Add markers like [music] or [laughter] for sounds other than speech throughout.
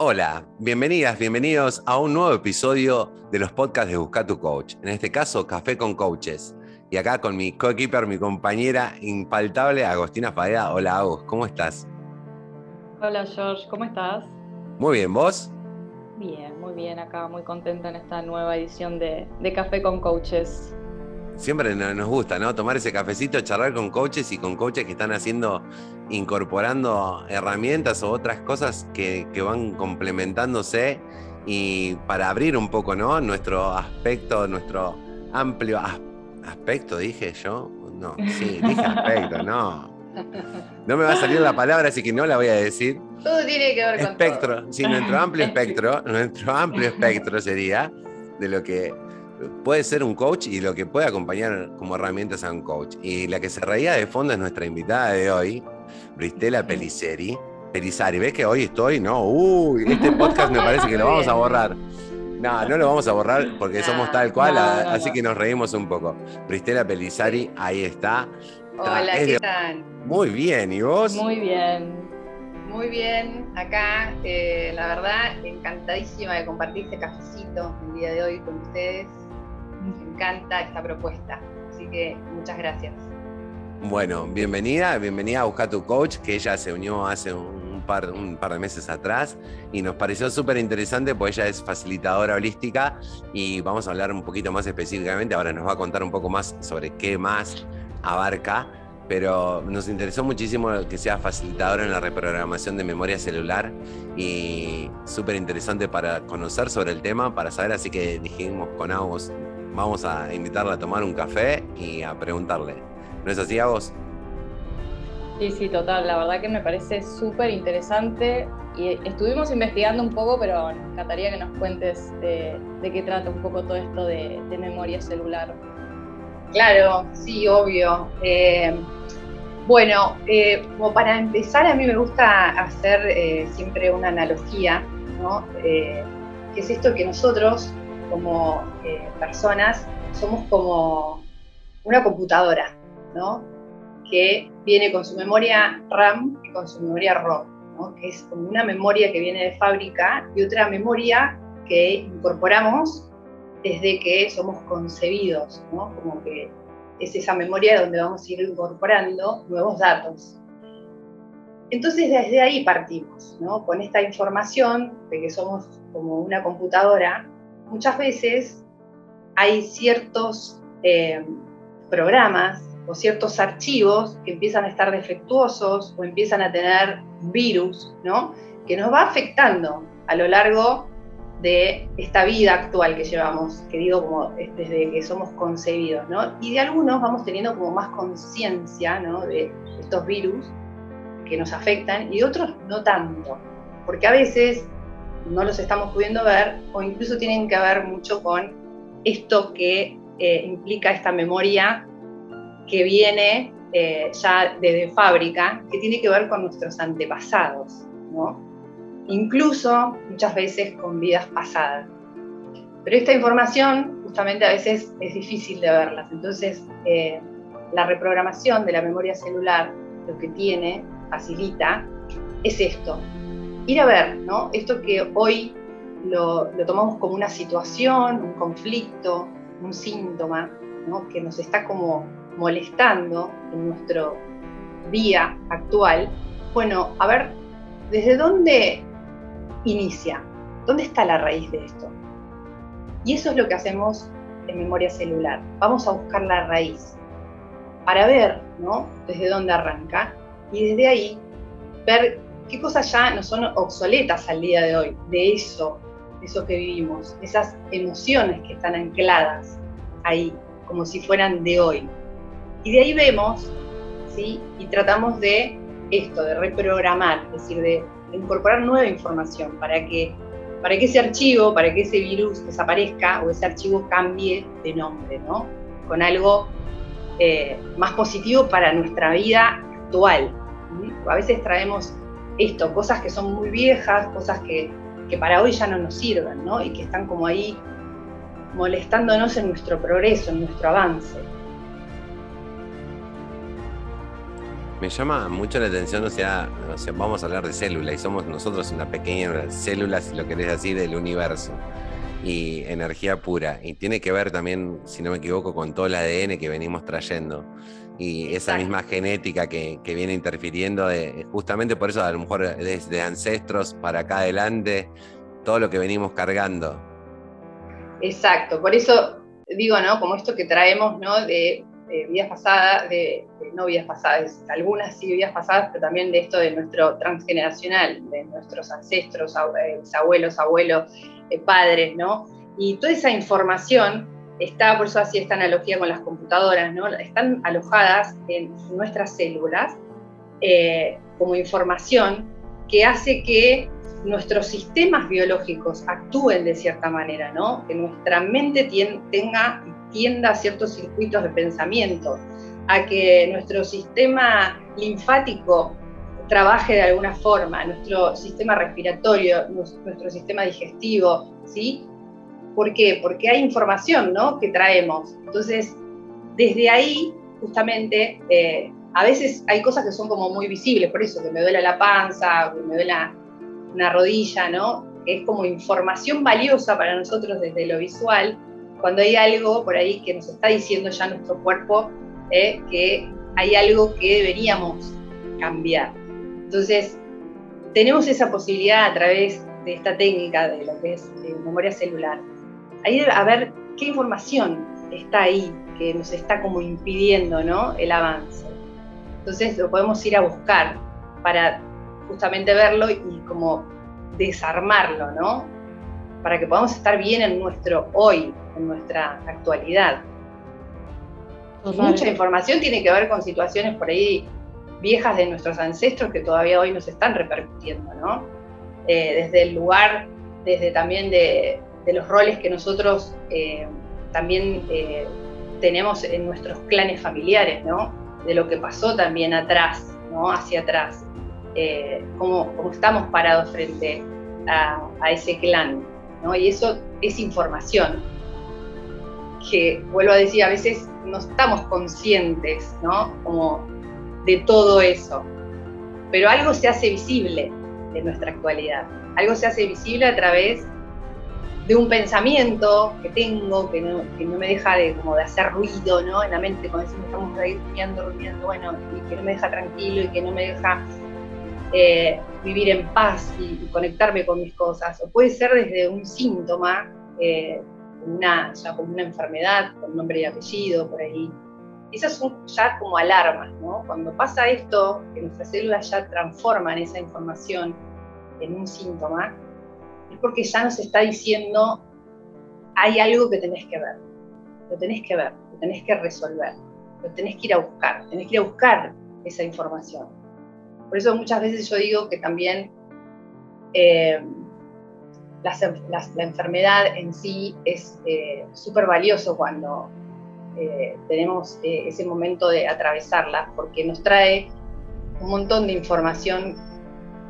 Hola, bienvenidas, bienvenidos a un nuevo episodio de los podcasts de Busca tu Coach. En este caso, Café con Coaches. Y acá con mi coequiper, mi compañera infaltable, Agostina Faeda. Hola, Agus, ¿cómo estás? Hola, George, ¿cómo estás? Muy bien, ¿vos? Bien, muy bien, acá muy contenta en esta nueva edición de, de Café con Coaches siempre nos gusta, ¿no? Tomar ese cafecito, charlar con coaches y con coaches que están haciendo, incorporando herramientas o otras cosas que, van complementándose y para abrir un poco, ¿no? Nuestro aspecto, nuestro amplio aspecto, dije yo. No, sí, dije aspecto, no. No me va a salir la palabra, así que no la voy a decir. Todo tiene que ver con espectro, sí, nuestro amplio espectro, [laughs] nuestro amplio espectro sería de lo que puede ser un coach y lo que puede acompañar como herramientas a un coach. Y la que se reía de fondo es nuestra invitada de hoy, Bristela Peliceri. Pelizari, ¿ves que hoy estoy? No, uy, este podcast me parece que lo vamos a borrar. No, no lo vamos a borrar porque somos tal cual, así que nos reímos un poco. Bristela Pelizari, ahí está. Hola, ¿qué tal? Muy bien, ¿y vos? Muy bien. Muy bien, acá, eh, la verdad, encantadísima de compartir este cafecito el día de hoy con ustedes me encanta esta propuesta. Así que muchas gracias. Bueno, bienvenida, bienvenida a Buscar tu Coach, que ella se unió hace un par, de meses atrás y nos pareció súper interesante porque ella es facilitadora holística y vamos a hablar un poquito más específicamente, ahora nos va a contar un poco más sobre qué más abarca, pero nos interesó muchísimo que sea facilitadora en la reprogramación de memoria celular y súper interesante para conocer sobre el tema, para saber, así que dijimos con Agos, vamos a invitarla a tomar un café y a preguntarle. ¿No es así, a vos? Sí, sí, total. La verdad que me parece súper interesante y estuvimos investigando un poco, pero nos encantaría que nos cuentes de, qué trata un poco todo esto de, memoria celular. Claro, sí, obvio. Eh, bueno, eh, como para empezar, a mí me gusta hacer eh, siempre una analogía, ¿no? que es esto que nosotros como eh, personas somos como una computadora, ¿no? Que viene con su memoria RAM y con su memoria ROM. Que es como una memoria que viene de fábrica y otra memoria que incorporamos desde que somos concebidos. Como que es esa memoria donde vamos a ir incorporando nuevos datos. Entonces desde ahí partimos. Con esta información de que somos como una computadora muchas veces hay ciertos eh, programas o ciertos archivos que empiezan a estar defectuosos o empiezan a tener virus, ¿no? Que nos va afectando a lo largo de esta vida actual que llevamos, que digo como desde que somos concebidos, ¿no? Y de algunos vamos teniendo como más conciencia, ¿no? De estos virus que nos afectan y de otros no tanto, porque a veces no los estamos pudiendo ver o incluso tienen que ver mucho con esto que eh, implica esta memoria que viene eh, ya desde fábrica, que tiene que ver con nuestros antepasados, incluso muchas veces con vidas pasadas. Pero esta información justamente a veces es difícil de verlas, entonces eh, la reprogramación de la memoria celular lo que tiene, facilita, es esto, ir a ver, ¿no? Esto que hoy lo, tomamos como una situación, un conflicto, un síntoma. Que nos está como molestando en nuestro día actual. Bueno, a ver, ¿desde dónde inicia? ¿Dónde está la raíz de esto? Y eso es lo que hacemos en memoria celular. Vamos a buscar la raíz para ver, ¿no? Desde dónde arranca y desde ahí ver qué cosas ya no son obsoletas al día de hoy, de eso, de eso que vivimos, esas emociones que están ancladas ahí, como si fueran de hoy. Y de ahí vemos, ¿sí? Y tratamos de esto, de reprogramar, es decir, de, incorporar nueva información para que, para que ese archivo, para que ese virus desaparezca o ese archivo cambie de nombre, ¿no? Con algo eh, más positivo para nuestra vida actual. A veces traemos esto, cosas que son muy viejas, cosas que, para hoy ya no nos sirven, ¿no? Y que están como ahí molestándonos en nuestro progreso, en nuestro avance. Me llama mucho la atención, o sea, o sea, vamos a hablar de células y somos nosotros una pequeña célula, si lo querés decir, del universo y energía pura. Y tiene que ver también, si no me equivoco, con todo el ADN que venimos trayendo y esa misma genética que, viene interfiriendo, de, justamente por eso a lo mejor desde ancestros para acá adelante, todo lo que venimos cargando. Exacto, por eso digo, ¿no? Como esto que traemos, ¿no? De, vidas pasadas, de, no vidas pasadas, algunas sí vidas pasadas, pero también de esto de nuestro transgeneracional, de nuestros ancestros, eh, abuelos, abuelos, eh, padres, ¿no? Y toda esa información está, por eso hacía esta analogía con las computadoras, ¿no? Están alojadas en nuestras células eh, como información que hace que nuestros sistemas biológicos actúen de cierta manera, ¿no? Que nuestra mente tenga tienda a ciertos circuitos de pensamiento, a que nuestro sistema linfático trabaje de alguna forma, nuestro sistema respiratorio, nuestro sistema digestivo, ¿sí? ¿Por qué? Porque hay información, ¿no? Que traemos. Entonces, desde ahí, justamente, eh, a veces hay cosas que son como muy visibles, por eso que me duele la panza, que me duele una rodilla, ¿no? Es como información valiosa para nosotros desde lo visual, cuando hay algo por ahí que nos está diciendo ya nuestro cuerpo eh, que hay algo que deberíamos cambiar. Entonces, tenemos esa posibilidad a través de esta técnica de lo que es memoria celular. Ahí a ver qué información está ahí que nos está como impidiendo ¿no? el avance. Entonces lo podemos ir a buscar para justamente verlo y como desarmarlo, ¿no? Para que podamos estar bien en nuestro hoy, en nuestra actualidad. Mucha información tiene que ver con situaciones por ahí viejas de nuestros ancestros que todavía hoy nos están repercutiendo, ¿no? Eh, desde el lugar, desde también de, los roles que nosotros eh, también eh, tenemos en nuestros clanes familiares, ¿no? De lo que pasó también atrás, ¿no? Hacia atrás. cómo, estamos parados frente a, a, ese clan, ¿no? Y eso es información que, vuelvo a decir, a veces no estamos conscientes, ¿no? Como de todo eso. Pero algo se hace visible en nuestra actualidad. Algo se hace visible a través de un pensamiento que tengo, que no, me deja de, como de hacer ruido ¿no? en la mente, cuando decimos estamos ahí durmiendo, durmiendo, bueno, y que no me deja tranquilo y que no me deja eh, vivir en paz y, conectarme con mis cosas. O puede ser desde un síntoma, eh, una, ya como una enfermedad, con nombre y apellido, por ahí, esas son ya como alarmas, ¿no? Cuando pasa esto, que nuestras células ya transforman esa información en un síntoma, es porque ya nos está diciendo, hay algo que tenés que ver, lo tenés que ver, lo tenés que resolver, lo tenés que ir a buscar, tenés que ir a buscar esa información. Por eso muchas veces yo digo que también eh, la, enfermedad en sí es eh, súper valioso cuando eh, tenemos eh, ese momento de atravesarla, porque nos trae un montón de información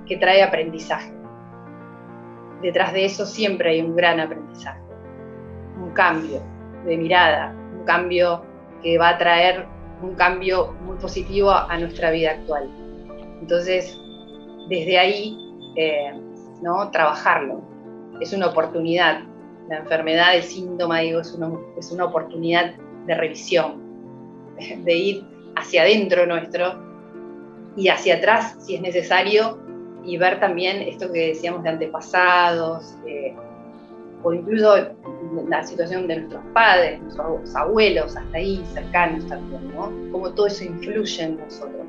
que trae aprendizaje. Detrás de eso siempre hay un gran aprendizaje, un cambio de mirada, un cambio que va a traer un cambio muy positivo a, nuestra vida actual. Entonces, desde ahí, eh, ¿no? trabajarlo. Es una oportunidad. La enfermedad, el síntoma, digo, es una, es una oportunidad de revisión, de ir hacia adentro nuestro y hacia atrás si es necesario y ver también esto que decíamos de antepasados eh, o incluso la situación de nuestros padres, nuestros abuelos, hasta ahí cercanos también, ¿no? Cómo todo eso influye en nosotros.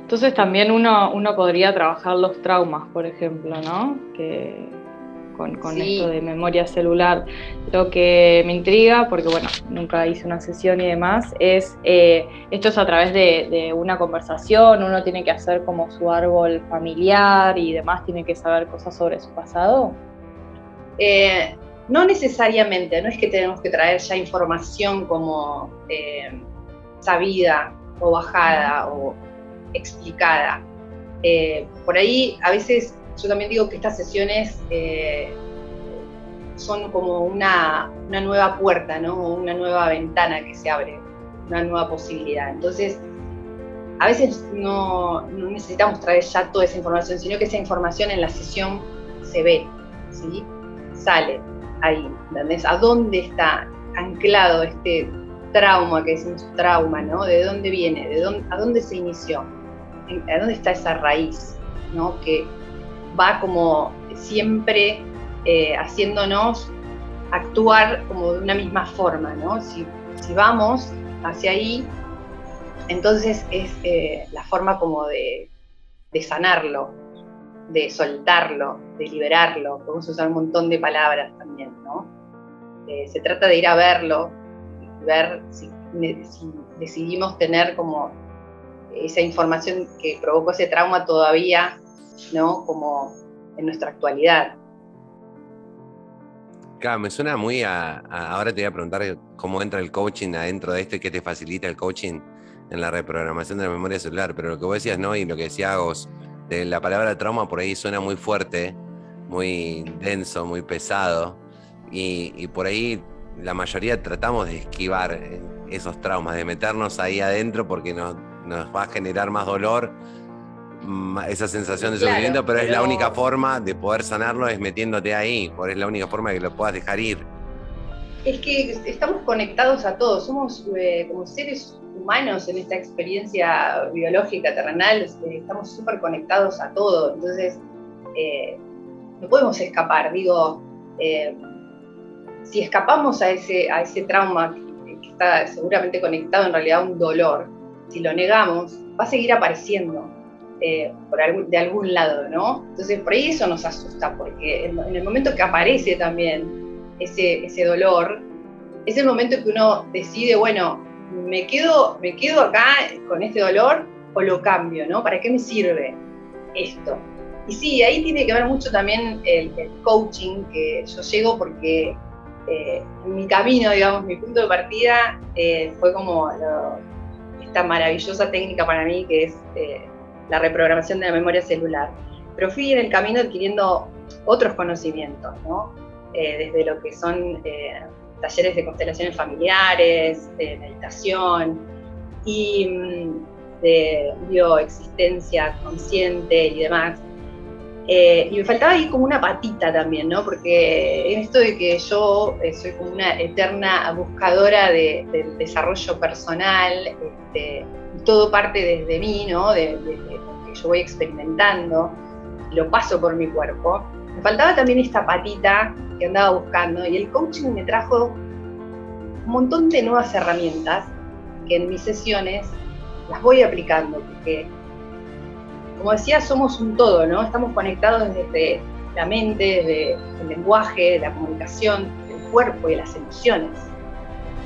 Entonces también uno, uno podría trabajar los traumas, por ejemplo, ¿no? Que, con, esto de memoria celular. Lo que me intriga, porque bueno, nunca hice una sesión y demás, es eh, esto es a través de, una conversación, uno tiene que hacer como su árbol familiar y demás, tiene que saber cosas sobre su pasado. Eh, no necesariamente, no es que tenemos que traer ya información como eh, sabida o bajada o explicada. por ahí a veces yo también digo que estas sesiones eh, son como una, nueva puerta, ¿no? una nueva ventana que se abre, una nueva posibilidad. Entonces, a veces no, necesitamos traer ya toda esa información, sino que esa información en la sesión se ve, ¿sí? sale ahí, ¿entendés? ¿A dónde está anclado este trauma que es un trauma, ¿no? ¿De dónde viene? ¿De dónde, ¿A dónde se inició? ¿A dónde está esa raíz, ¿no? Que va como siempre eh, haciéndonos actuar como de una misma forma, ¿no? Si, vamos hacia ahí, entonces es eh, la forma como de, sanarlo, de soltarlo, de liberarlo. Podemos usar un montón de palabras también, ¿no? Eh, se trata de ir a verlo, ver si, decidimos tener como esa información que provocó ese trauma todavía, ¿no? Como en nuestra actualidad. Claro, me suena muy a, Ahora te voy a preguntar cómo entra el coaching adentro de esto y qué te facilita el coaching en la reprogramación de la memoria celular. Pero lo que vos decías, ¿no? Y lo que decía Agos, de la palabra trauma por ahí suena muy fuerte, muy denso, muy pesado. Y, por ahí la mayoría tratamos de esquivar esos traumas, de meternos ahí adentro porque nos, nos va a generar más dolor esa sensación de sufrimiento, pero, es la única forma de poder sanarlo es metiéndote ahí, porque es la única forma de que lo puedas dejar ir. Es que estamos conectados a todos, somos eh, como seres humanos en esta experiencia biológica terrenal, este, estamos súper conectados a todo, entonces eh, no podemos escapar, digo, eh, si escapamos a ese, a ese trauma que, que está seguramente conectado en realidad a un dolor, si lo negamos, va a seguir apareciendo eh, por de algún lado, ¿no? Entonces por ahí eso nos asusta, porque en, el momento que aparece también ese, ese dolor, es el momento que uno decide, bueno, me quedo, me quedo acá con este dolor o lo cambio, ¿no? ¿Para qué me sirve esto? Y sí, ahí tiene que ver mucho también el, coaching que yo llego porque eh, en mi camino, digamos, mi punto de partida eh, fue como esta maravillosa técnica para mí que es la reprogramación de la memoria celular. Pero fui en el camino adquiriendo otros conocimientos, ¿no? Eh, desde lo que son eh, talleres de constelaciones familiares, de meditación y mm, de bioexistencia consciente y demás. Eh, y me faltaba ahí como una patita también, ¿no? Porque en esto de que yo soy como una eterna buscadora de, del desarrollo personal, este, todo parte desde mí, ¿no? De, que yo voy experimentando, lo paso por mi cuerpo. Me faltaba también esta patita que andaba buscando y el coaching me trajo un montón de nuevas herramientas que en mis sesiones las voy aplicando, porque como decía, somos un todo, ¿no? Estamos conectados desde la mente, desde el lenguaje, la comunicación, el cuerpo y las emociones.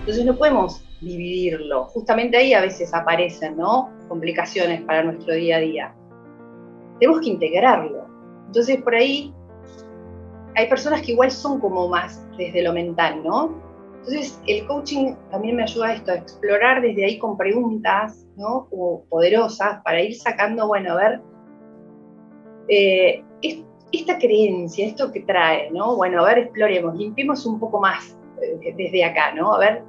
Entonces no podemos dividirlo. Justamente ahí a veces aparecen ¿no? complicaciones para nuestro día a día. Tenemos que integrarlo. Entonces por ahí hay personas que igual son como más desde lo mental, ¿no? Entonces el coaching también me ayuda a esto, a explorar desde ahí con preguntas, poderosas para ir sacando, bueno, a ver, eh, esta creencia, esto que trae, ¿no? Bueno, a ver, exploremos, limpiemos un poco más eh, desde acá, ¿no? A ver,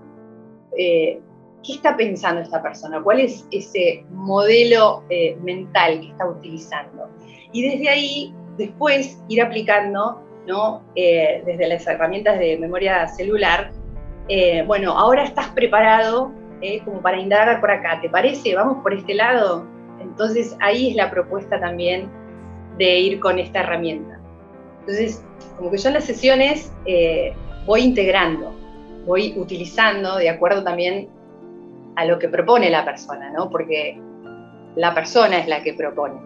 eh, ¿qué está pensando esta persona? ¿Cuál es ese modelo eh, mental que está utilizando? Y desde ahí, después, ir aplicando, ¿no? Eh, desde las herramientas de memoria celular, bueno, ahora estás preparado como para indagar por acá, ¿te parece? ¿Vamos por este lado? Entonces ahí es la propuesta también de ir con esta herramienta. Entonces, como que yo en las sesiones voy integrando, voy utilizando de acuerdo también a lo que propone la persona, ¿no? Porque la persona es la que propone.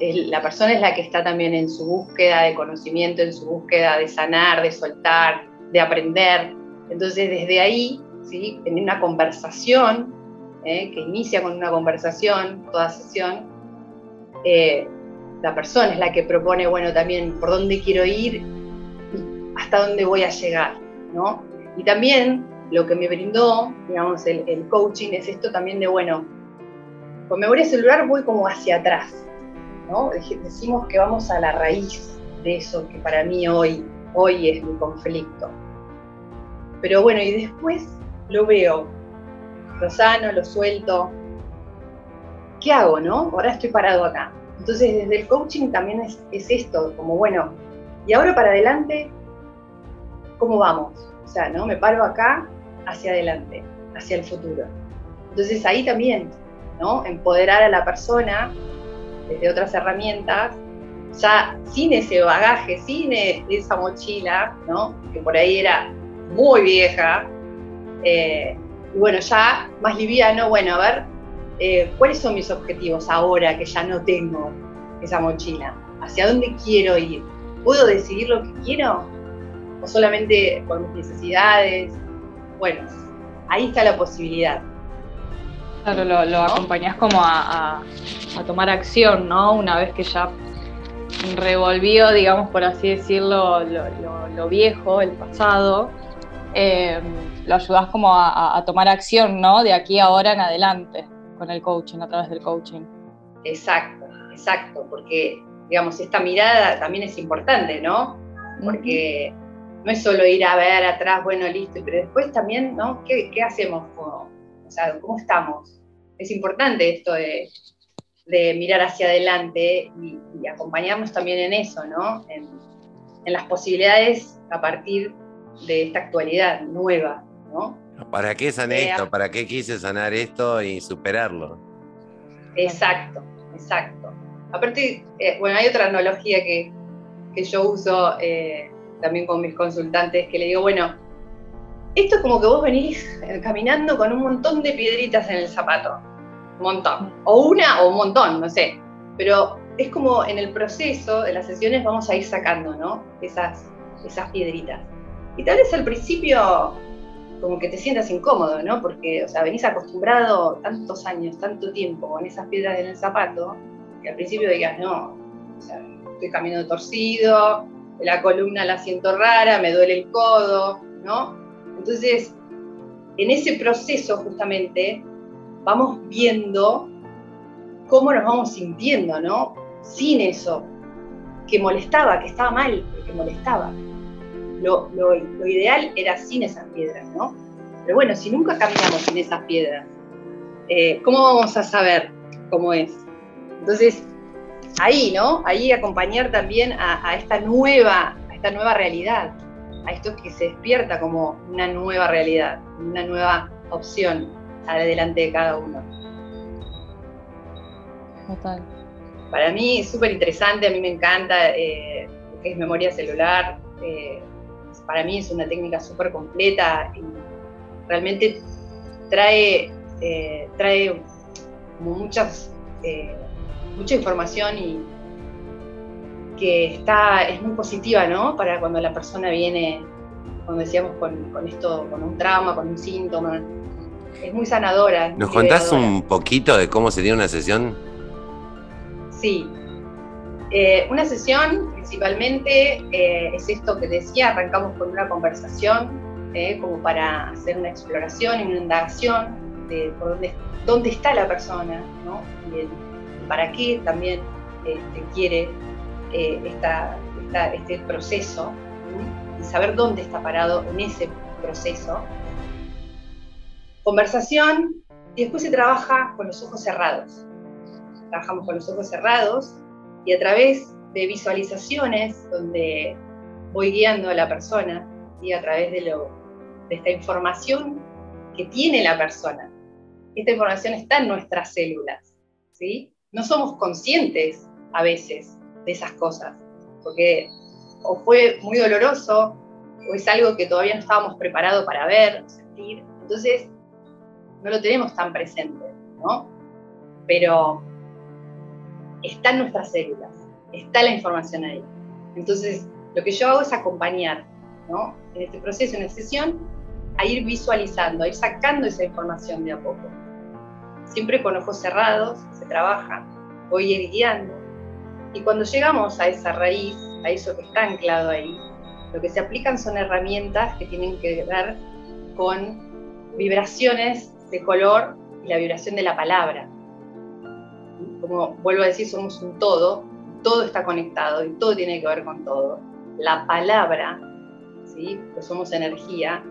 La persona es la que está también en su búsqueda de conocimiento, en su búsqueda de sanar, de soltar, de aprender. Entonces, desde ahí, ¿sí? en una conversación, ¿eh? que inicia con una conversación, toda sesión, eh, la persona es la que propone, bueno, también por dónde quiero ir, hasta dónde voy a llegar, ¿no? Y también lo que me brindó, digamos, el, coaching es esto también de, bueno, con memoria celular voy como hacia atrás, ¿no? Decimos que vamos a la raíz de eso que para mí hoy, hoy es mi conflicto. Pero bueno, y después lo veo, lo sano, lo suelto. ¿qué hago, no? Ahora estoy parado acá. Entonces, desde el coaching también es esto, como bueno, y ahora para adelante, ¿cómo vamos? O sea, ¿no? Me paro acá hacia adelante, hacia el futuro. Entonces ahí también, ¿no? Empoderar a la persona desde otras herramientas, ya sin ese bagaje, sin e, esa mochila, ¿no? Que por ahí era muy vieja. Eh, y bueno, ya más liviano, bueno, a ver, eh, ¿cuáles son mis objetivos ahora que ya no tengo esa mochila? ¿Hacia dónde quiero ir? ¿Puedo decidir lo que quiero? ¿O solamente por mis necesidades? Bueno, ahí está la posibilidad. Claro, lo, lo acompañás como a, tomar acción, ¿no? Una vez que ya revolvió, digamos, por así decirlo, lo, viejo, el pasado, eh, lo ayudás como a, tomar acción, ¿no? De aquí ahora en adelante, con el coaching, a través del coaching. Exacto, exacto, porque, digamos, esta mirada también es importante, ¿no? Porque no es solo ir a ver atrás, bueno, listo, pero después también, ¿no? ¿Qué, hacemos? o sea, ¿cómo estamos? Es importante esto de, mirar hacia adelante y, acompañarnos también en eso, ¿no? En, las posibilidades a partir de esta actualidad nueva, ¿no? ¿Para qué sané eh, esto? ¿Para qué quise sanar esto y superarlo? Exacto, exacto. Aparte, eh, bueno, hay otra analogía que, yo uso eh, también con mis consultantes, que le digo, bueno, esto es como que vos venís caminando con un montón de piedritas en el zapato, un montón, o una o un montón, no sé, pero es como en el proceso de las sesiones vamos a ir sacando, ¿no? Esas, esas piedritas. Y tal vez al principio como que te sientas incómodo, ¿no? Porque, o sea, venís acostumbrado tantos años, tanto tiempo con esas piedras en el zapato, que al principio digas, no, o sea, estoy caminando torcido, la columna la siento rara, me duele el codo, ¿no? Entonces, en ese proceso justamente vamos viendo cómo nos vamos sintiendo, ¿no? Sin eso, que molestaba, que estaba mal, que molestaba. Lo, ideal era sin esas piedras, ¿no? Pero bueno, si nunca caminamos sin esas piedras, eh, ¿cómo vamos a saber cómo es? Entonces, ahí, ¿no? Ahí acompañar también a, esta nueva, a esta nueva realidad, a esto que se despierta como una nueva realidad, una nueva opción adelante de cada uno. Total. Para mí es súper interesante, a mí me encanta eh, lo que es memoria celular. Eh, para mí es una técnica súper completa y realmente trae, eh, trae muchas mucha información y que está, es muy positiva, ¿no? Para cuando la persona viene, cuando decíamos, con, esto, con un trauma, con un síntoma. Es muy sanadora. ¿Nos contás un poquito de cómo sería una sesión? Sí. Eh, una sesión principalmente eh, es esto que decía, arrancamos con una conversación, eh, como para hacer una exploración y una indagación de por dónde, dónde está la persona, ¿no? Para qué también este, quiere eh, este proceso y saber dónde está parado en ese proceso. Conversación y después se trabaja con los ojos cerrados. Trabajamos con los ojos cerrados y a través de visualizaciones donde voy guiando a la persona y a través de, lo, de esta información que tiene la persona. Esta información está en nuestras células, ¿sí? No somos conscientes a veces de esas cosas, porque o fue muy doloroso o es algo que todavía no estábamos preparados para ver, sentir, entonces no lo tenemos tan presente, ¿no? Pero está en nuestras células, está la información ahí. Entonces, lo que yo hago es acompañar, ¿no? En este proceso, en esta sesión, a ir visualizando, a ir sacando esa información de a poco siempre con ojos cerrados, se trabaja, voy guiando. Y cuando llegamos a esa raíz, a eso que está anclado ahí, lo que se aplican son herramientas que tienen que ver con vibraciones de color y la vibración de la palabra. Como vuelvo a decir, somos un todo, todo está conectado y todo tiene que ver con todo. La palabra, ¿sí? pues somos energía,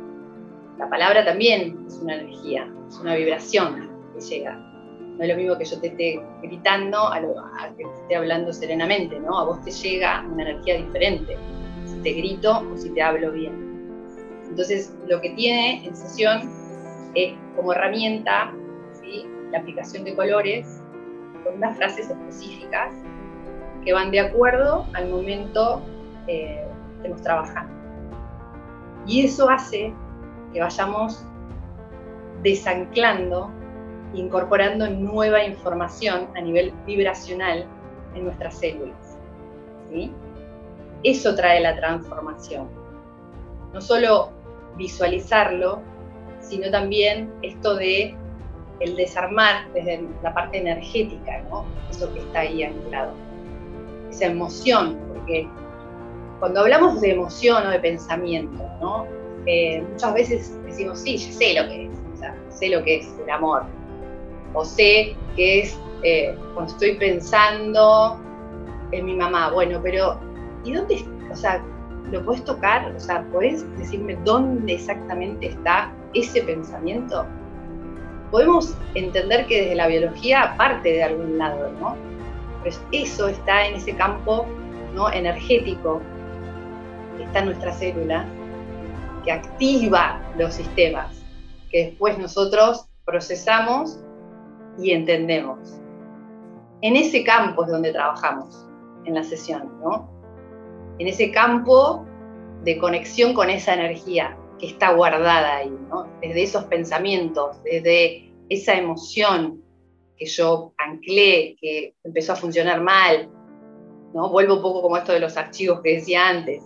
la palabra también es una energía, es una vibración llega. No es lo mismo que yo te esté gritando a, que te esté hablando serenamente, ¿no? A vos te llega una energía diferente, si te grito o si te hablo bien. Entonces, lo que tiene en sesión es como herramienta la aplicación de colores con unas frases específicas que van de acuerdo al momento eh, que estemos trabajando. Y eso hace que vayamos desanclando, incorporando nueva información a nivel vibracional en nuestras células. Eso trae la transformación. No solo visualizarlo, sino también esto de el desarmar desde la parte energética, ¿no? Eso que está ahí anclado. Esa emoción, porque cuando hablamos de emoción o de pensamiento, ¿no? Eh, muchas veces decimos, sí, ya sé lo que es, sé lo que es el amor, o sé que es eh, cuando estoy pensando en mi mamá, bueno, pero ¿y dónde, o sea, lo puedes tocar? O sea, ¿puedes decirme dónde exactamente está ese pensamiento? podemos entender que desde la biología parte de algún lado, ¿no? Pues eso está en ese campo ¿no? energético está en nuestra célula, que activa los sistemas, que después nosotros procesamos y entendemos. En ese campo es donde trabajamos en la sesión, ¿no? En ese campo de conexión con esa energía que está guardada ahí, ¿no? Desde esos pensamientos, desde esa emoción que yo anclé, que empezó a funcionar mal, ¿no? Vuelvo un poco como esto de los archivos que decía antes.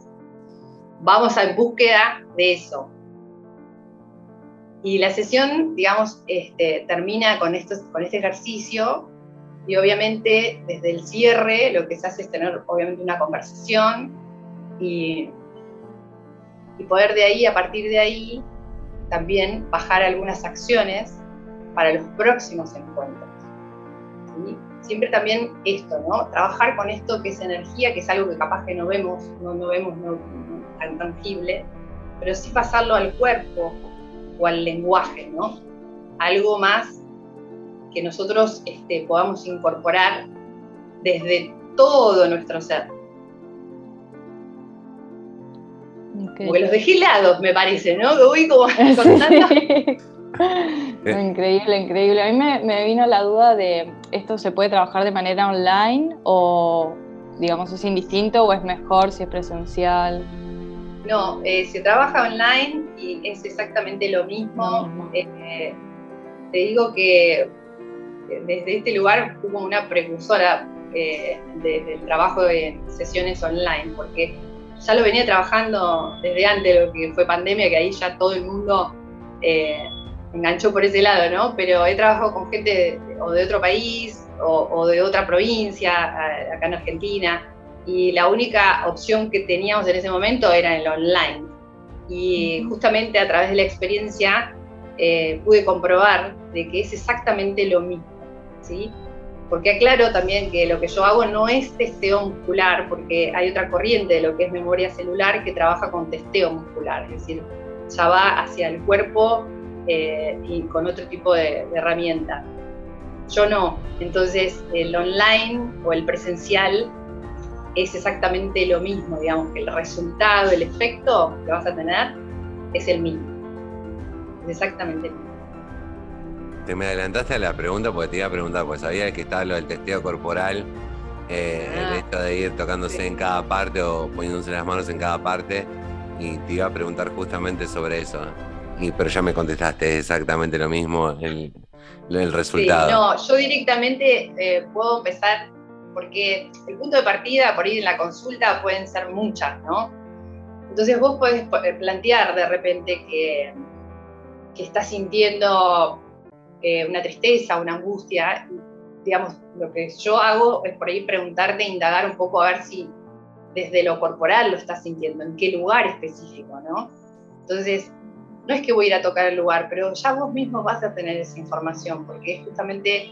Vamos en búsqueda de eso. Y la sesión, digamos, este, termina con, esto, con este ejercicio y obviamente desde el cierre lo que se hace es tener obviamente una conversación y, y poder de ahí, a partir de ahí, también bajar algunas acciones para los próximos encuentros. Siempre también esto, ¿no? Trabajar con esto que es energía, que es algo que capaz que no vemos, no, no vemos tan tangible, pero sí pasarlo al cuerpo o al lenguaje, ¿no? Algo más que nosotros este, podamos incorporar desde todo nuestro ser. Porque los dejé helados, me parece, ¿no? Que voy como [laughs] contando. increíble, increíble. A mí me, vino la duda de, ¿esto se puede trabajar de manera online o, digamos, es indistinto o es mejor si es presencial? No, eh, se trabaja online y es exactamente lo mismo. Eh, te digo que eh, desde este lugar hubo una precursora del trabajo de sesiones online, porque ya lo venía trabajando desde antes de lo que fue pandemia, que ahí ya todo el mundo enganchó por ese lado, ¿no? Pero he trabajado con gente de, o de otro país o, de otra provincia, acá en Argentina, y la única opción que teníamos en ese momento era el online. Y justamente a través de la experiencia eh, pude comprobar de que es exactamente lo mismo, ¿sí? Porque aclaro también que lo que yo hago no es testeo muscular, porque hay otra corriente de lo que es memoria celular que trabaja con testeo muscular, es decir, ya va hacia el cuerpo eh, y con otro tipo de, herramienta. Yo no. Entonces, el online o el presencial es exactamente lo mismo, digamos, que el resultado, el efecto que vas a tener es el mismo. Es exactamente el mismo. Te me adelantaste a la pregunta porque te iba a preguntar, pues sabía que estaba lo del testeo corporal, eh, el ah, hecho de ir tocándose en cada parte o poniéndose las manos en cada parte, y te iba a preguntar justamente sobre eso pero ya me contestaste exactamente lo mismo, el, el resultado. no, yo directamente eh, puedo empezar, porque el punto de partida por ir en la consulta pueden ser muchas, ¿no? Entonces vos podés eh, plantear de repente que, que estás sintiendo eh, una tristeza, una angustia, digamos, lo que yo hago es por ahí preguntarte, indagar un poco a ver si desde lo corporal lo estás sintiendo, en qué lugar específico, ¿no? Entonces, no es que voy a ir a tocar el lugar, pero ya vos mismo vas a tener esa información, porque es justamente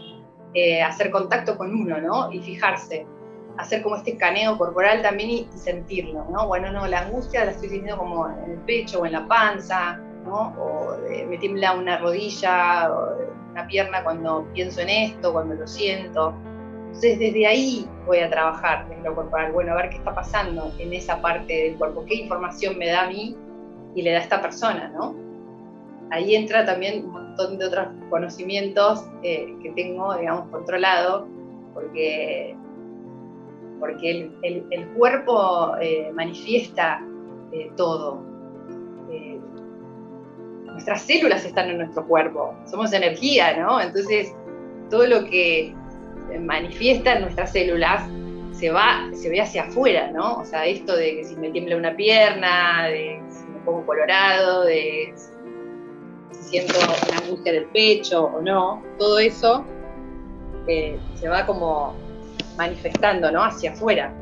eh, hacer contacto con uno, ¿no? Y fijarse, hacer como este caneo corporal también y, sentirlo, ¿no? Bueno, no, la angustia la estoy sintiendo como en el pecho o en la panza, ¿no? O me tiembla una rodilla, una pierna cuando pienso en esto, cuando lo siento. Entonces desde ahí voy a trabajar desde lo corporal, bueno, a ver qué está pasando en esa parte del cuerpo, qué información me da a mí y le da a esta persona, ¿no? Ahí entra también un montón de otros conocimientos eh, que tengo, digamos, controlado, porque, porque el, cuerpo eh, manifiesta eh, todo. nuestras células están en nuestro cuerpo, somos energía, ¿no? Entonces, todo lo que manifiesta en nuestras células se va, se ve hacia afuera, ¿no? O sea, esto de que si me tiembla una pierna, de si me pongo colorado, de siento una angustia del pecho o no, todo eso eh, se va como manifestando, ¿no? Hacia afuera.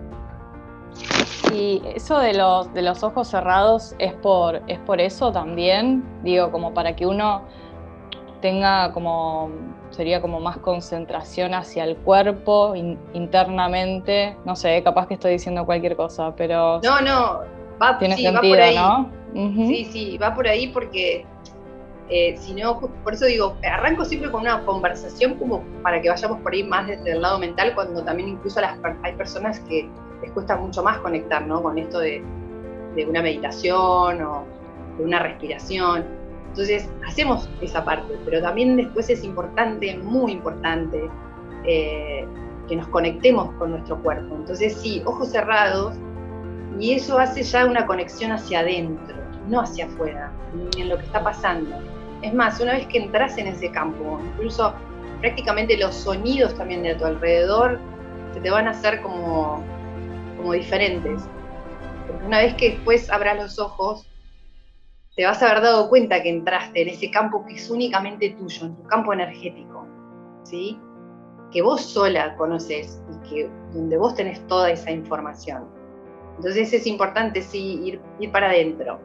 Y eso de los, de los ojos cerrados es por, es por eso también, digo, como para que uno tenga como sería como más concentración hacia el cuerpo internamente. No sé, capaz que estoy diciendo cualquier cosa, pero. No, no, va, tiene sentido, ¿no? Sí, sí, va por ahí porque eh, si no, por eso digo, arranco siempre con una conversación como para que vayamos por ahí más desde el lado mental, cuando también incluso las, hay personas que les cuesta mucho más conectar, ¿no? Con esto de, de una meditación o de una respiración. Entonces, hacemos esa parte, pero también después es importante, muy importante, eh, que nos conectemos con nuestro cuerpo. Entonces, sí, ojos cerrados, y eso hace ya una conexión hacia adentro, no hacia afuera, ni en lo que está pasando. Es más, una vez que entras en ese campo, incluso prácticamente los sonidos también de tu alrededor se te van a hacer como, como diferentes. Porque una vez que después abras los ojos, te vas a haber dado cuenta que entraste en ese campo que es únicamente tuyo, en tu campo energético, ¿sí? que vos sola conoces y que donde vos tenés toda esa información. Entonces es importante sí ir, ir para adentro.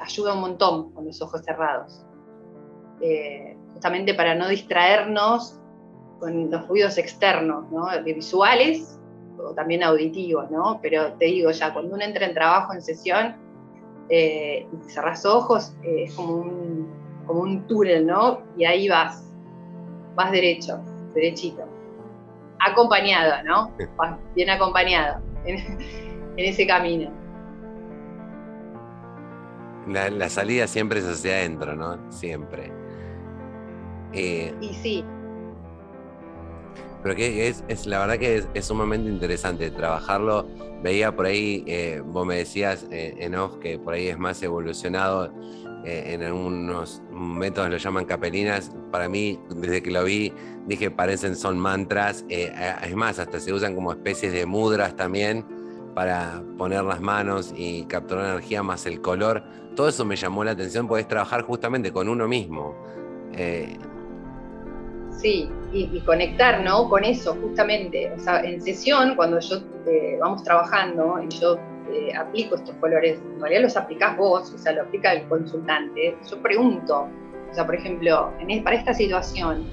Ayuda un montón con los ojos cerrados. Eh, justamente para no distraernos con los ruidos externos, ¿no? de visuales o también auditivos, ¿no? Pero te digo ya, cuando uno entra en trabajo, en sesión, eh, cerrás ojos, eh, es como un, como un túnel, ¿no? Y ahí vas, vas derecho, derechito. Acompañado, ¿no? bien acompañado en, ese camino. La, salida siempre es hacia adentro, ¿no? Siempre. Eh, y sí, pero que es, la verdad que es, sumamente interesante trabajarlo. Veía por ahí, eh, vos me decías eh, en off que por ahí es más evolucionado. En algunos métodos lo llaman capelinas. Para mí, desde que lo vi, dije parecen son mantras. es más, hasta se usan como especies de mudras también para poner las manos y capturar energía más el color. Todo eso me llamó la atención, podés trabajar justamente con uno mismo. Sí, y, conectar, ¿no? Con eso, justamente. O sea, en sesión, cuando yo eh, vamos trabajando y yo eh, aplico estos colores, en realidad los aplicás vos, o sea, lo aplica el consultante, yo pregunto, o sea, por ejemplo, para esta situación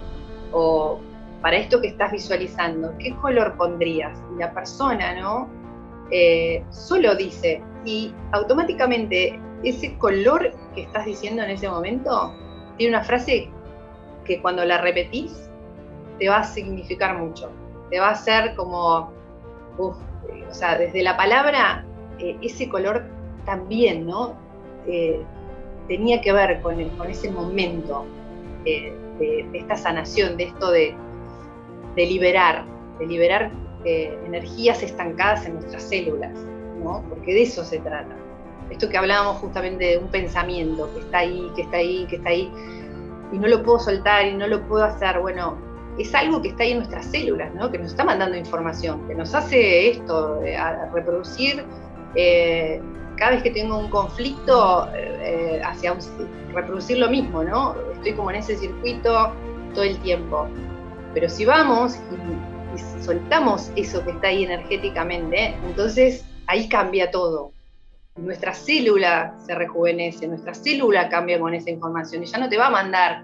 o para esto que estás visualizando, ¿qué color pondrías? Y la persona, ¿no? Eh, solo dice, y automáticamente ese color que estás diciendo en ese momento tiene una frase que cuando la repetís te va a significar mucho, te va a hacer como, o sea, desde la palabra, eh, ese color también, ¿no? Eh, tenía que ver con, con ese momento eh, de, esta sanación, de esto de, de liberar, de liberar energías estancadas en nuestras células, ¿no? Porque de eso se trata. Esto que hablábamos justamente de un pensamiento que está ahí, que está ahí, que está ahí, y no lo puedo soltar y no lo puedo hacer, bueno, es algo que está ahí en nuestras células, ¿no? que nos está mandando información, que nos hace esto, eh, a reproducir, eh, cada vez que tengo un conflicto, eh, hacia reproducir lo mismo, ¿no? Estoy como en ese circuito todo el tiempo. Pero si vamos y, y soltamos eso que está ahí energéticamente, entonces ahí cambia todo nuestra célula se rejuvenece, nuestra célula cambia con esa información y ya no te va a mandar,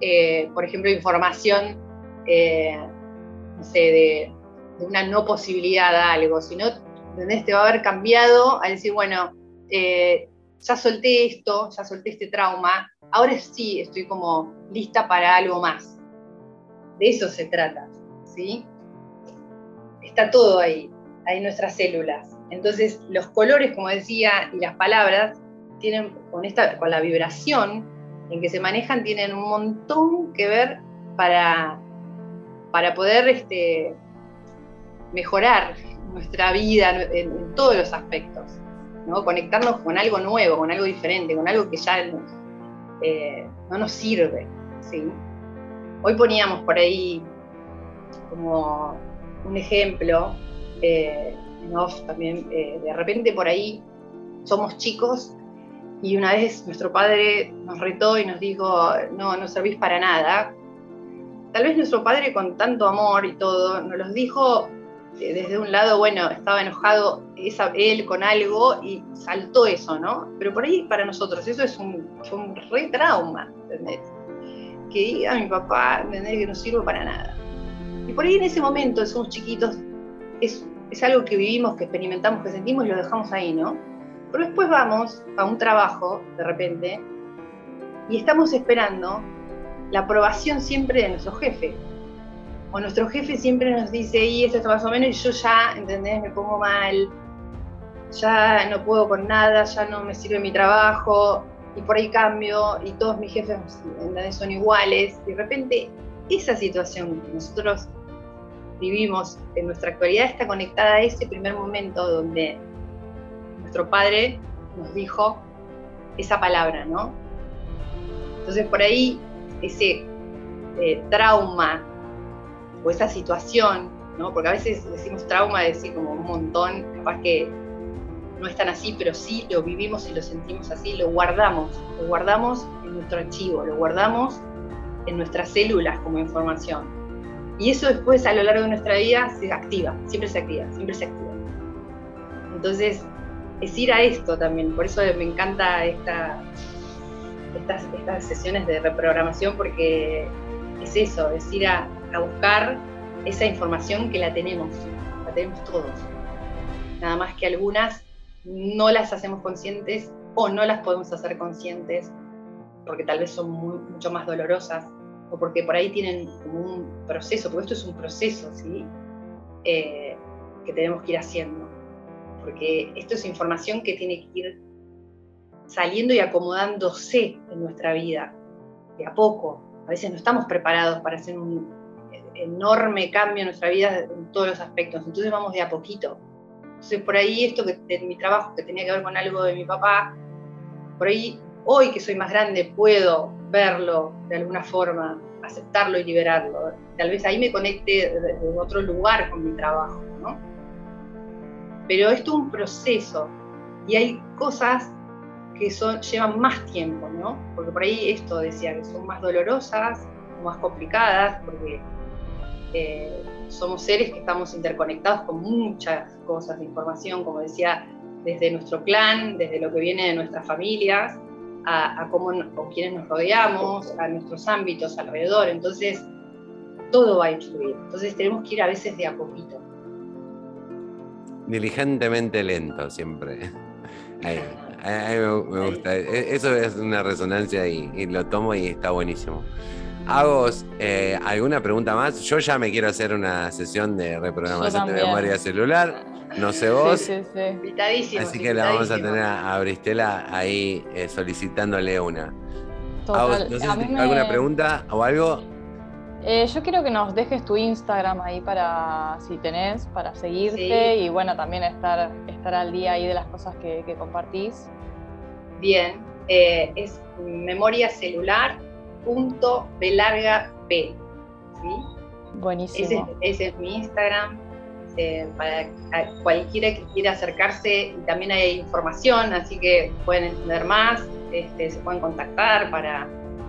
eh, por ejemplo, información, eh, no de, una no posibilidad a algo, sino te va a haber cambiado a decir, bueno, eh, ya solté esto, ya solté este trauma, ahora sí estoy como lista para algo más. De eso se trata, ¿sí? Está todo ahí, hay nuestras células. Entonces, los colores, como decía, y las palabras, tienen con, esta, con la vibración en que se manejan, tienen un montón que ver para, para poder este, mejorar nuestra vida en, todos los aspectos. ¿no? Conectarnos con algo nuevo, con algo diferente, con algo que ya eh, no nos sirve. ¿sí? Hoy poníamos por ahí como un ejemplo, eh, también, eh, de repente por ahí somos chicos y una vez nuestro padre nos retó y nos dijo, no, no servís para nada. Tal vez nuestro padre con tanto amor y todo nos los dijo eh, desde un lado, bueno, estaba enojado él con algo y saltó eso, ¿no? Pero por ahí para nosotros eso es un, un re trauma, ¿entendés? Que diga mi papá, ¿entendés? Que no sirve para nada. Y por ahí en ese momento, somos chiquitos, es, es algo que vivimos, que experimentamos, que sentimos y lo dejamos ahí, ¿no? Pero después vamos a un trabajo, de repente, y estamos esperando la aprobación siempre de nuestro jefe. O nuestro jefe siempre nos dice, y esto está más o menos, y yo ya, ¿entendés? Me pongo mal, ya no puedo con nada, ya no me sirve mi trabajo, y por ahí cambio, y todos mis jefes ¿entendés? son iguales. Y de repente, esa situación que nosotros vivimos en nuestra actualidad está conectada a ese primer momento donde nuestro padre nos dijo esa palabra, ¿no? Entonces por ahí ese eh, trauma o esa situación, ¿no? Porque a veces decimos trauma, decir como un montón, capaz que no es tan así, pero sí lo vivimos y lo sentimos así, lo guardamos, lo guardamos en nuestro archivo, lo guardamos en nuestras células como información. Y eso después a lo largo de nuestra vida se activa, siempre se activa, siempre se activa. Entonces, es ir a esto también. Por eso me encanta esta, estas, estas sesiones de reprogramación porque es eso, es ir a, buscar esa información que la tenemos, la tenemos todos. Nada más que algunas no las hacemos conscientes o no las podemos hacer conscientes porque tal vez son mucho más dolorosas o porque por ahí tienen un proceso, porque esto es un proceso, ¿sí? Eh, que tenemos que ir haciendo porque esto es información que tiene que ir saliendo y acomodándose en nuestra vida, de a poco. A veces no estamos preparados para hacer un enorme cambio en nuestra vida en todos los aspectos, entonces vamos de a poquito. Entonces por ahí esto que de mi trabajo que tenía que ver con algo de mi papá, por ahí hoy que soy más grande puedo verlo de alguna forma, aceptarlo y liberarlo. Tal vez ahí me conecte de, otro lugar con mi trabajo, ¿no? pero esto es un proceso y hay cosas que son, llevan más tiempo, ¿no? Porque por ahí esto decía que son más dolorosas, más complicadas, porque eh, somos seres que estamos interconectados con muchas cosas de información, como decía, desde nuestro clan, desde lo que viene de nuestras familias, a, cómo, con quienes nos rodeamos, a nuestros ámbitos alrededor. Entonces, todo va a influir. Entonces tenemos que ir a veces de a poquito diligentemente lento siempre. [laughs] A mí, me, gusta. E, eso es una resonancia y, lo tomo y está buenísimo. Hago eh, alguna pregunta más. Yo ya me quiero hacer una sesión de reprogramación de memoria celular. No sé vos. Sí, sí, sí. Así que la vamos a tener a, Bristela ahí eh, solicitándole una. ¿Alguna pregunta o algo? Eh, yo quiero que nos dejes tu Instagram ahí para, si tenés, para seguirte y bueno, también estar, estar al día ahí de las cosas que, compartís. Bien, eh, es memoria celular punto larga ¿sí? Buenísimo. Ese, es mi Instagram. Eh, para cualquiera que quiera acercarse, y también hay información, así que pueden entender más, este, se pueden contactar para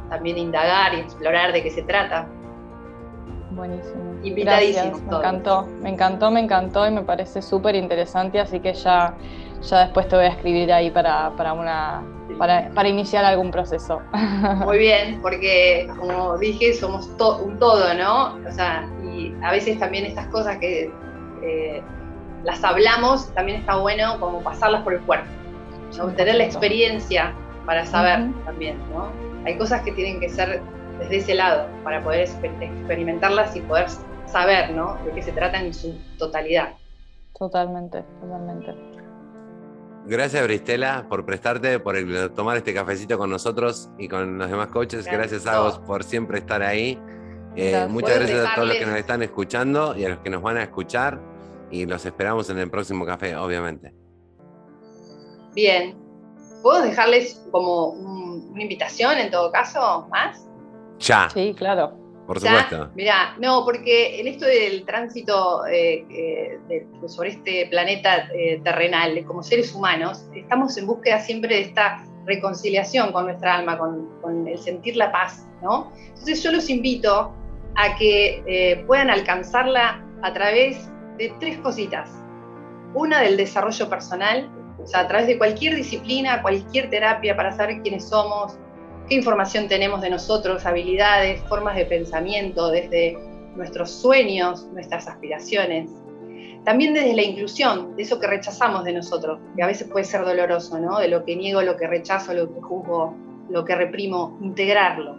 también indagar y explorar de qué se trata. Buenísimo. Invitadísimos. Me encantó, me encantó, me encantó y me parece súper interesante, así que ya, ya después te voy a escribir ahí para, para una, para, iniciar algún proceso. [laughs] Muy bien, porque como dije, somos un todo, ¿no? O sea, y a veces también estas cosas que eh, las hablamos, también está bueno como pasarlas por el cuerpo. tener la experiencia para saber también, ¿no? Hay cosas que tienen que ser desde ese lado para poder experimentarlas y poder saber ¿no? de qué se trata en su totalidad. Totalmente, totalmente. Gracias, Bristela, por prestarte, por tomar este cafecito con nosotros y con los demás coaches. Gracias, a vos por siempre estar ahí. Eh, muchas gracias a todos los que nos están escuchando y a los que nos van a escuchar. Y los esperamos en el próximo café, obviamente. Bien. ¿Puedo dejarles como una invitación en todo caso más? Ya. Sí, claro. Por supuesto. Mira, no, porque en esto del tránsito eh, eh, sobre este planeta eh, terrenal, como seres humanos, estamos en búsqueda siempre de esta reconciliación con nuestra alma, con, el sentir la paz, ¿no? Entonces yo los invito a que puedan alcanzarla a través de tres cositas. Una del desarrollo personal, o sea, a través de cualquier disciplina, cualquier terapia para saber quiénes somos, qué información tenemos de nosotros, habilidades, formas de pensamiento, desde nuestros sueños, nuestras aspiraciones. También desde la inclusión, de eso que rechazamos de nosotros, que a veces puede ser doloroso, ¿no? De lo que niego, lo que rechazo, lo que juzgo, lo que reprimo, integrarlo.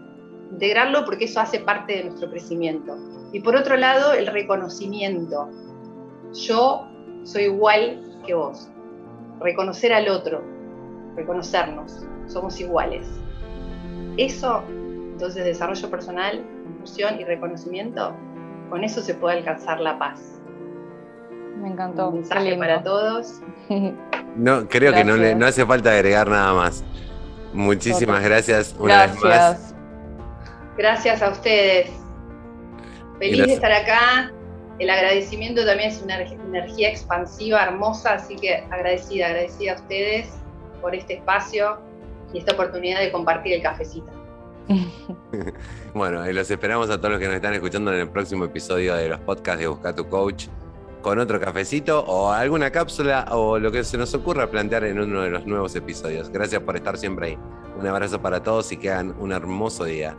Integrarlo porque eso hace parte de nuestro crecimiento. Y por otro lado, el reconocimiento. Yo soy igual que vos. Reconocer al otro, reconocernos, somos iguales. Eso, entonces, desarrollo personal, inclusión y reconocimiento, con eso se puede alcanzar la paz. Me encantó. Un mensaje para todos. [laughs] No, creo que no, no hace falta agregar nada más. Muchísimas gracias una vez más. Gracias a ustedes. Feliz de estar acá. El agradecimiento también es una energía expansiva, hermosa, así que agradecida, agradecida a ustedes por este espacio y esta oportunidad de compartir el cafecito. [laughs] bueno, y los esperamos a todos los que nos están escuchando en el próximo episodio de los podcasts de Busca tu Coach con otro cafecito o alguna cápsula o lo que se nos ocurra plantear en uno de los nuevos episodios. Gracias por estar siempre ahí. Un abrazo para todos y que hagan un hermoso día.